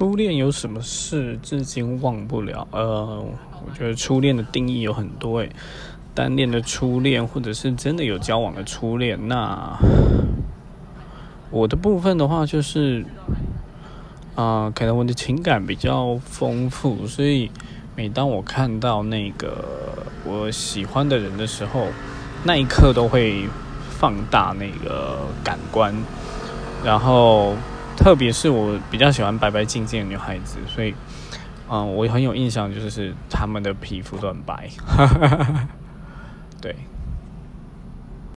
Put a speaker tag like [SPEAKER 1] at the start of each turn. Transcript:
[SPEAKER 1] 初恋有什么事至今忘不了？呃，我觉得初恋的定义有很多诶，单恋的初恋，或者是真的有交往的初恋。那我的部分的话，就是啊，可能我的情感比较丰富，所以每当我看到那个我喜欢的人的时候，那一刻都会放大那个感官，然后。特别是我比较喜欢白白净净的女孩子，所以，嗯，我很有印象，就是她们的皮肤都很白，对。